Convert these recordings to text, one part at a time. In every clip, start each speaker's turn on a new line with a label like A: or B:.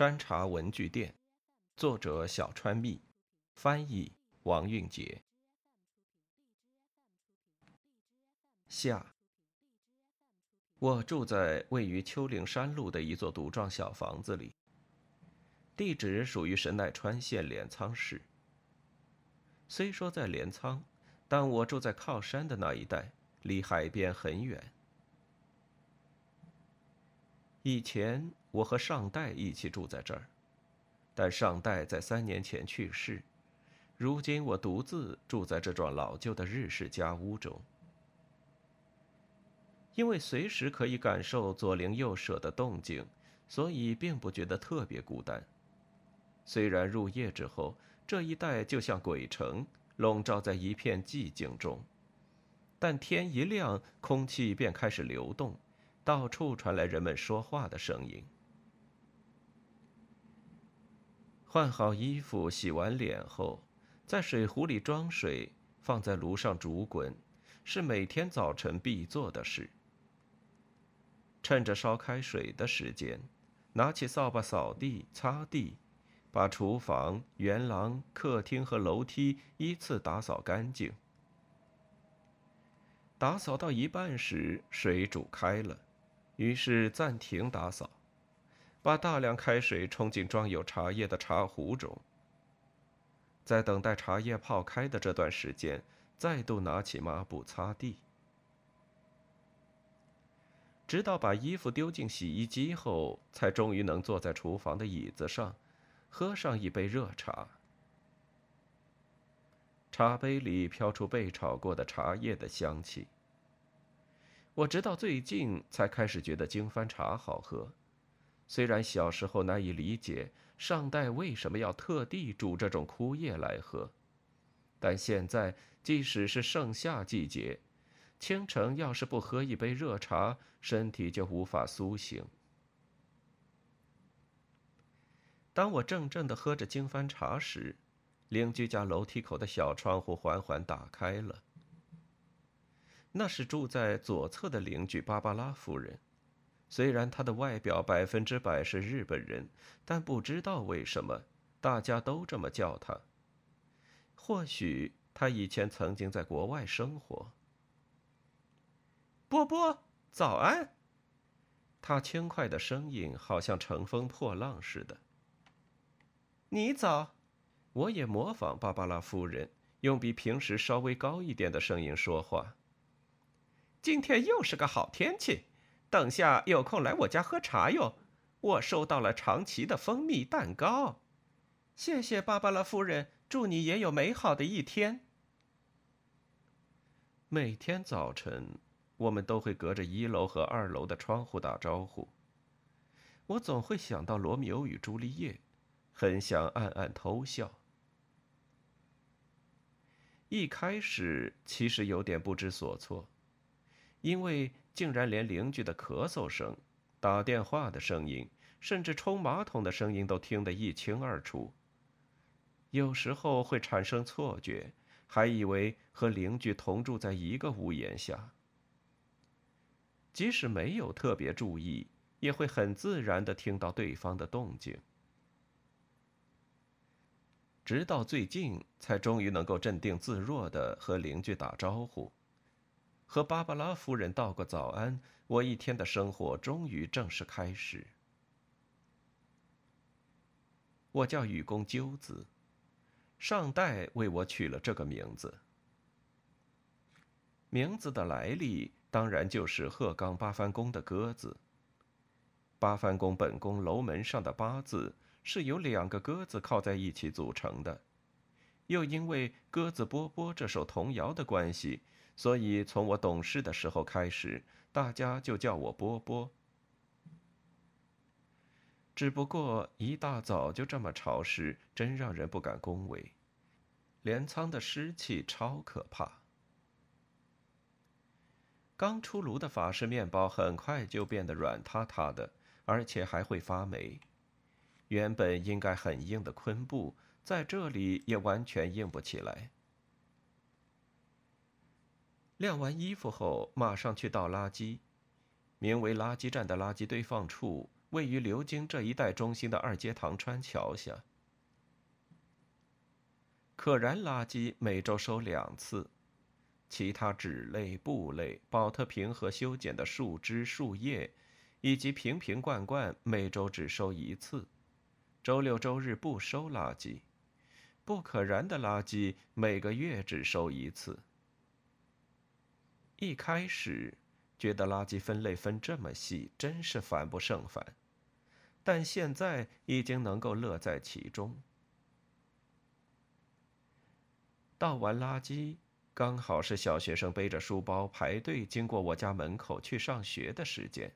A: 山茶文具店，作者小川蜜，翻译王韵杰。下，我住在位于丘陵山路的一座独幢小房子里。地址属于神奈川县镰仓市。虽说在镰仓，但我住在靠山的那一带，离海边很远。以前我和上代一起住在这儿，但上代在三年前去世，如今我独自住在这幢老旧的日式家屋中。因为随时可以感受左邻右舍的动静，所以并不觉得特别孤单。虽然入夜之后，这一带就像鬼城，笼罩在一片寂静中，但天一亮，空气便开始流动。到处传来人们说话的声音。换好衣服、洗完脸后，在水壶里装水，放在炉上煮滚，是每天早晨必做的事。趁着烧开水的时间，拿起扫把扫地、擦地，把厨房、园廊、客厅和楼梯依次打扫干净。打扫到一半时，水煮开了。于是暂停打扫，把大量开水冲进装有茶叶的茶壶中。在等待茶叶泡开的这段时间，再度拿起抹布擦地，直到把衣服丢进洗衣机后，才终于能坐在厨房的椅子上，喝上一杯热茶。茶杯里飘出被炒过的茶叶的香气。我直到最近才开始觉得经幡茶好喝，虽然小时候难以理解上代为什么要特地煮这种枯叶来喝，但现在即使是盛夏季节，清晨要是不喝一杯热茶，身体就无法苏醒。当我怔怔的喝着经幡茶时，邻居家楼梯口的小窗户缓缓打开了。那是住在左侧的邻居芭芭拉夫人，虽然他的外表百分之百是日本人，但不知道为什么大家都这么叫他。或许他以前曾经在国外生活。波波，早安。他轻快的声音好像乘风破浪似的。你早，我也模仿芭芭拉夫人，用比平时稍微高一点的声音说话。今天又是个好天气，等下有空来我家喝茶哟。我收到了长崎的蜂蜜蛋糕，谢谢芭芭拉夫人，祝你也有美好的一天。每天早晨，我们都会隔着一楼和二楼的窗户打招呼。我总会想到罗密欧与朱丽叶，很想暗暗偷笑。一开始其实有点不知所措。因为竟然连邻居的咳嗽声、打电话的声音，甚至冲马桶的声音都听得一清二楚。有时候会产生错觉，还以为和邻居同住在一个屋檐下。即使没有特别注意，也会很自然的听到对方的动静。直到最近，才终于能够镇定自若的和邻居打招呼。和芭芭拉夫人道个早安，我一天的生活终于正式开始。我叫雨宫鸠子，上代为我取了这个名字。名字的来历当然就是鹤冈八幡宫的鸽子。八幡宫本宫楼门上的八字是由两个鸽子靠在一起组成的，又因为《鸽子波波》这首童谣的关系。所以，从我懂事的时候开始，大家就叫我波波。只不过一大早就这么潮湿，真让人不敢恭维。镰仓的湿气超可怕。刚出炉的法式面包很快就变得软塌塌的，而且还会发霉。原本应该很硬的昆布，在这里也完全硬不起来。晾完衣服后，马上去倒垃圾。名为“垃圾站”的垃圾堆放处位于流经这一带中心的二阶堂川桥下。可燃垃圾每周收两次，其他纸类、布类、保特瓶和修剪的树枝、树叶，以及瓶瓶罐罐每周只收一次，周六周日不收垃圾。不可燃的垃圾每个月只收一次。一开始觉得垃圾分类分这么细，真是烦不胜烦，但现在已经能够乐在其中。倒完垃圾，刚好是小学生背着书包排队经过我家门口去上学的时间。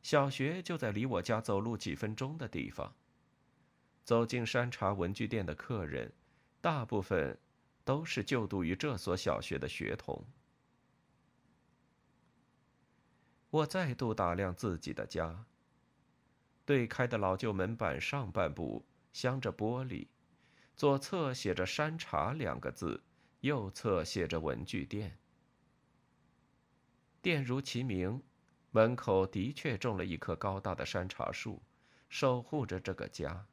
A: 小学就在离我家走路几分钟的地方。走进山茶文具店的客人，大部分都是就读于这所小学的学童。我再度打量自己的家。对开的老旧门板上半部镶着玻璃，左侧写着“山茶”两个字，右侧写着“文具店”。店如其名，门口的确种了一棵高大的山茶树，守护着这个家。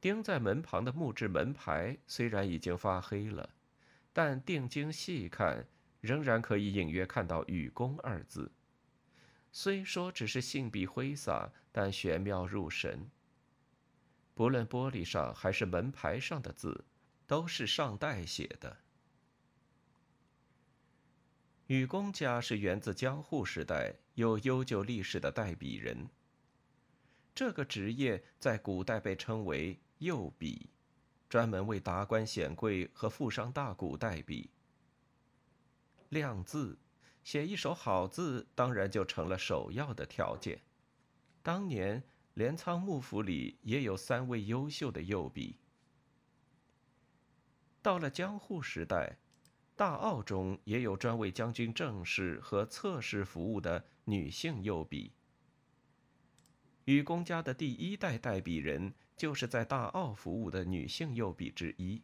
A: 钉在门旁的木质门牌虽然已经发黑了，但定睛细看，仍然可以隐约看到“雨宫”二字。虽说只是信笔挥洒，但玄妙入神。不论玻璃上还是门牌上的字，都是上代写的。雨宫家是源自江户时代有悠久历史的代笔人。这个职业在古代被称为。右笔，专门为达官显贵和富商大贾代笔。亮字，写一手好字，当然就成了首要的条件。当年镰仓幕府里也有三位优秀的右笔。到了江户时代，大奥中也有专为将军正室和侧室服务的女性右笔。雨宫家的第一代代笔人。就是在大奥服务的女性右笔之一。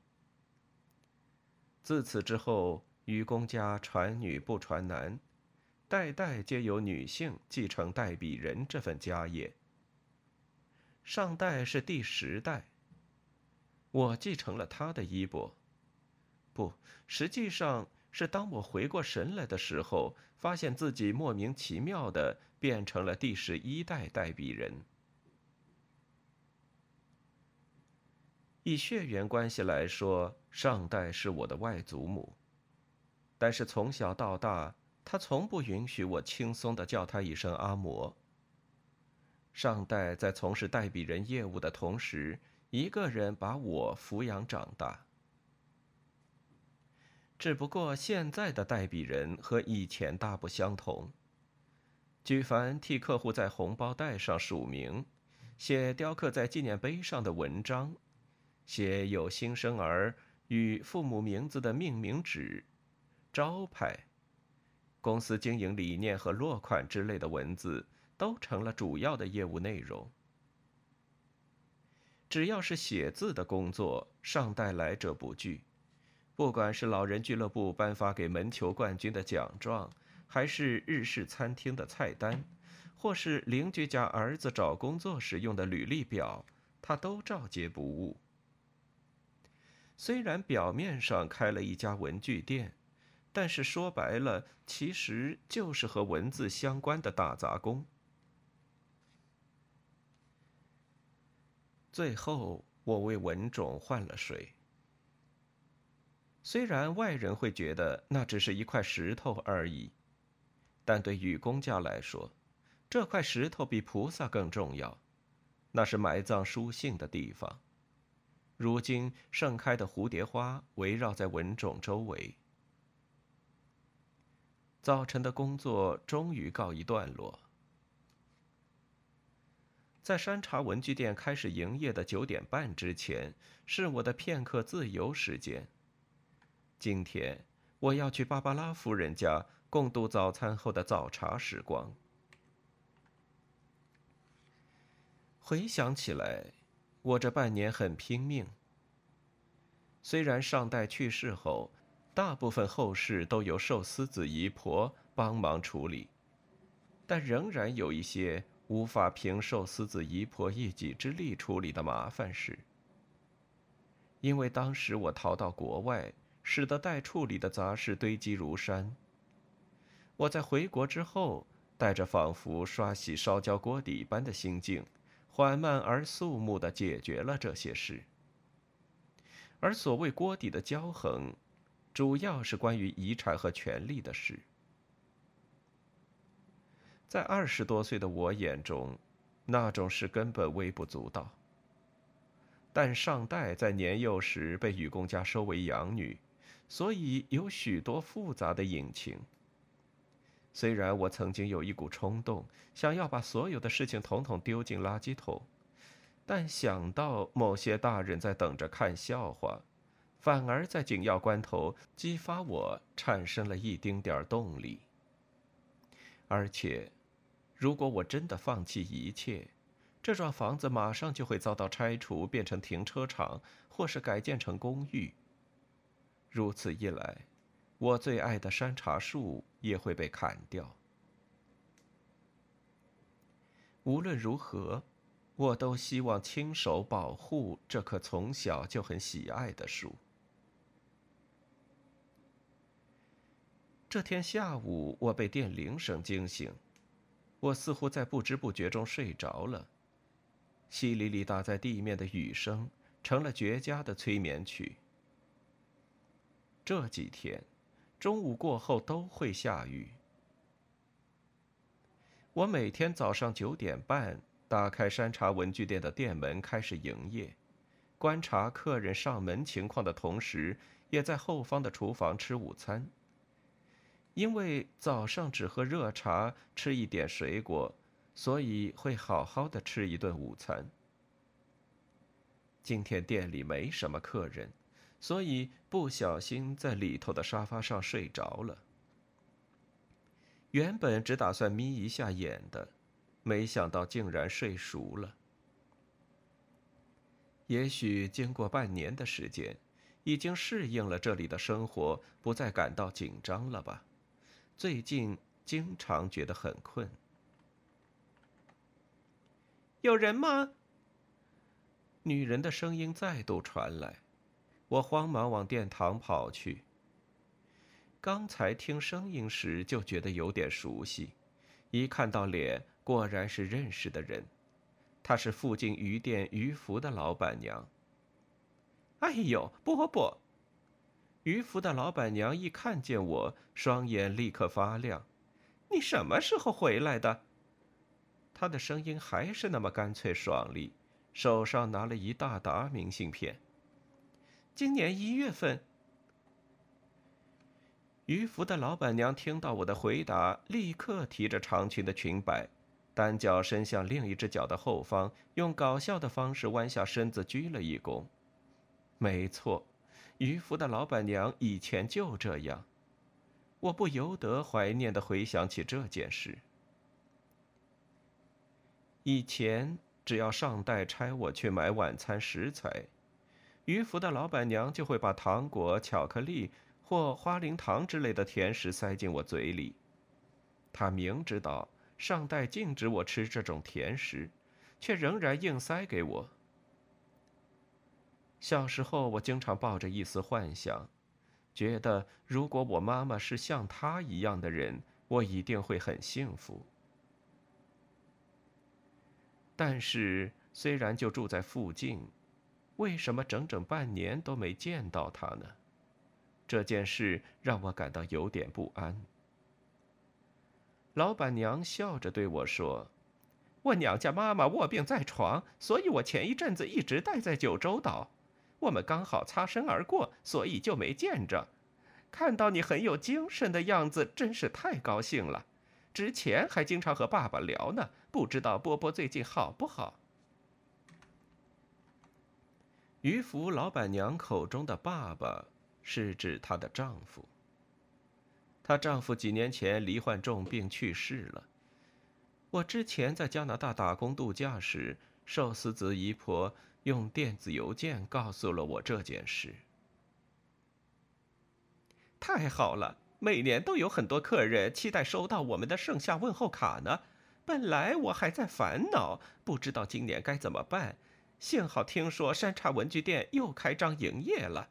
A: 自此之后，愚公家传女不传男，代代皆由女性继承代笔人这份家业。上代是第十代，我继承了他的衣钵。不，实际上是当我回过神来的时候，发现自己莫名其妙的变成了第十一代代笔人。以血缘关系来说，上代是我的外祖母，但是从小到大，他从不允许我轻松的叫他一声阿嬷。上代在从事代笔人业务的同时，一个人把我抚养长大。只不过现在的代笔人和以前大不相同，举凡替客户在红包袋上署名，写雕刻在纪念碑上的文章。写有新生儿与父母名字的命名纸、招牌、公司经营理念和落款之类的文字，都成了主要的业务内容。只要是写字的工作，尚代来者不拒。不管是老人俱乐部颁发给门球冠军的奖状，还是日式餐厅的菜单，或是邻居家儿子找工作时用的履历表，他都照接不误。虽然表面上开了一家文具店，但是说白了，其实就是和文字相关的大杂工。最后，我为文种换了水。虽然外人会觉得那只是一块石头而已，但对雨公家来说，这块石头比菩萨更重要，那是埋葬书信的地方。如今盛开的蝴蝶花围绕在文种周围。早晨的工作终于告一段落。在山茶文具店开始营业的九点半之前，是我的片刻自由时间。今天我要去芭芭拉夫人家共度早餐后的早茶时光。回想起来。我这半年很拼命。虽然上代去世后，大部分后事都由寿司子姨婆帮忙处理，但仍然有一些无法凭寿司子姨婆一己之力处理的麻烦事。因为当时我逃到国外，使得待处理的杂事堆积如山。我在回国之后，带着仿佛刷洗烧焦锅底般的心境，缓慢而肃穆地解决了这些事。而所谓锅底的焦痕，主要是关于遗产和权利的事。在二十多岁的我眼中，那种事根本微不足道。但上代在年幼时被禹公家收为养女，所以有许多复杂的隐情。虽然我曾经有一股冲动，想要把所有的事情统统丢进垃圾桶，但想到某些大人在等着看笑话，反而在紧要关头激发我产生了一丁点动力。而且，如果我真的放弃一切，这幢房子马上就会遭到拆除，变成停车场，或是改建成公寓。如此一来，我最爱的山茶树也会被砍掉。无论如何，我都希望亲手保护这棵从小就很喜爱的树。这天下午，我被电铃声惊醒，我似乎在不知不觉中睡着了。淅沥沥打在地面的雨声，成了绝佳的催眠曲。这几天，中午过后都会下雨。我每天早上九点半打开山茶文具店的店门，开始营业，观察客人上门情况的同时，也在后方的厨房吃午餐。因为早上只喝热茶，吃一点水果。所以会好好的吃一顿午餐。今天店里没什么客人，所以不小心在里头的沙发上睡着了。原本只打算眯一下眼的，没想到竟然睡熟了。也许经过半年的时间，已经适应了这里的生活，不再感到紧张了吧？最近经常觉得很困。有人吗？女人的声音再度传来，我慌忙往殿堂跑去。刚才听声音时就觉得有点熟悉，一看到脸，果然是认识的人。她是附近鱼店鱼福的老板娘。哎呦，波波！渔福的老板娘一看见我，双眼立刻发亮。你什么时候回来的？他的声音还是那么干脆爽利，手上拿了一大沓明信片。今年一月份，渔夫的老板娘听到我的回答，立刻提着长裙的裙摆，单脚伸向另一只脚的后方，用搞笑的方式弯下身子鞠了一躬。没错，渔夫的老板娘以前就这样。我不由得怀念的回想起这件事。以前只要上代差我去买晚餐食材，渔福的老板娘就会把糖果、巧克力或花灵糖之类的甜食塞进我嘴里。她明知道上代禁止我吃这种甜食，却仍然硬塞给我。小时候，我经常抱着一丝幻想，觉得如果我妈妈是像她一样的人，我一定会很幸福。但是，虽然就住在附近，为什么整整半年都没见到她呢？这件事让我感到有点不安。老板娘笑着对我说：“我娘家妈妈卧病在床，所以我前一阵子一直待在九州岛。我们刚好擦身而过，所以就没见着。看到你很有精神的样子，真是太高兴了。”之前还经常和爸爸聊呢，不知道波波最近好不好？渔夫老板娘口中的爸爸是指她的丈夫。她丈夫几年前罹患重病去世了。我之前在加拿大打工度假时，寿司子姨婆用电子邮件告诉了我这件事。太好了，每年都有很多客人期待收到我们的盛夏问候卡呢。本来我还在烦恼，不知道今年该怎么办。幸好听说山茶文具店又开张营业了，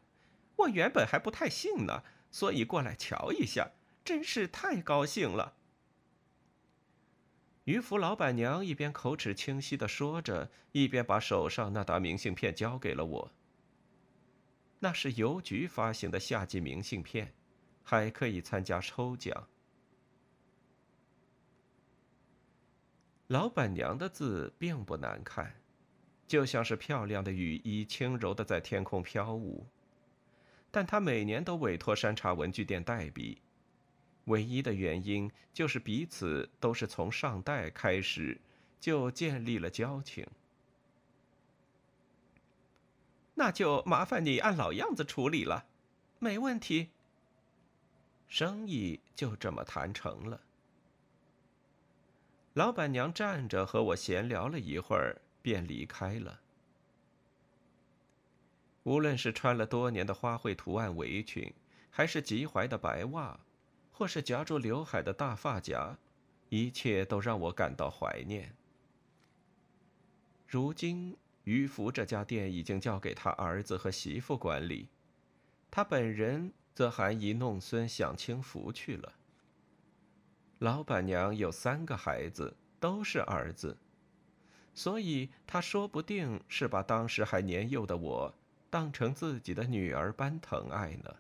A: 我原本还不太信呢，所以过来瞧一下，真是太高兴了。渔夫老板娘一边口齿清晰的说着，一边把手上那沓明信片交给了我。那是邮局发行的夏季明信片，还可以参加抽奖。老板娘的字并不难看。就像是漂亮的雨衣，轻柔的在天空飘舞。但她每年都委托山茶文具店代笔，唯一的原因就是彼此都是从上代开始就建立了交情。那就麻烦你按老样子处理了，没问题。生意就这么谈成了。老板娘站着和我闲聊了一会儿。便离开了。无论是穿了多年的花卉图案围裙，还是及踝的白袜，或是夹住刘海的大发夹，一切都让我感到怀念。如今，于福这家店已经交给他儿子和媳妇管理，他本人则含饴弄孙享清福去了。老板娘有三个孩子，都是儿子。所以，他说不定是把当时还年幼的我当成自己的女儿般疼爱呢。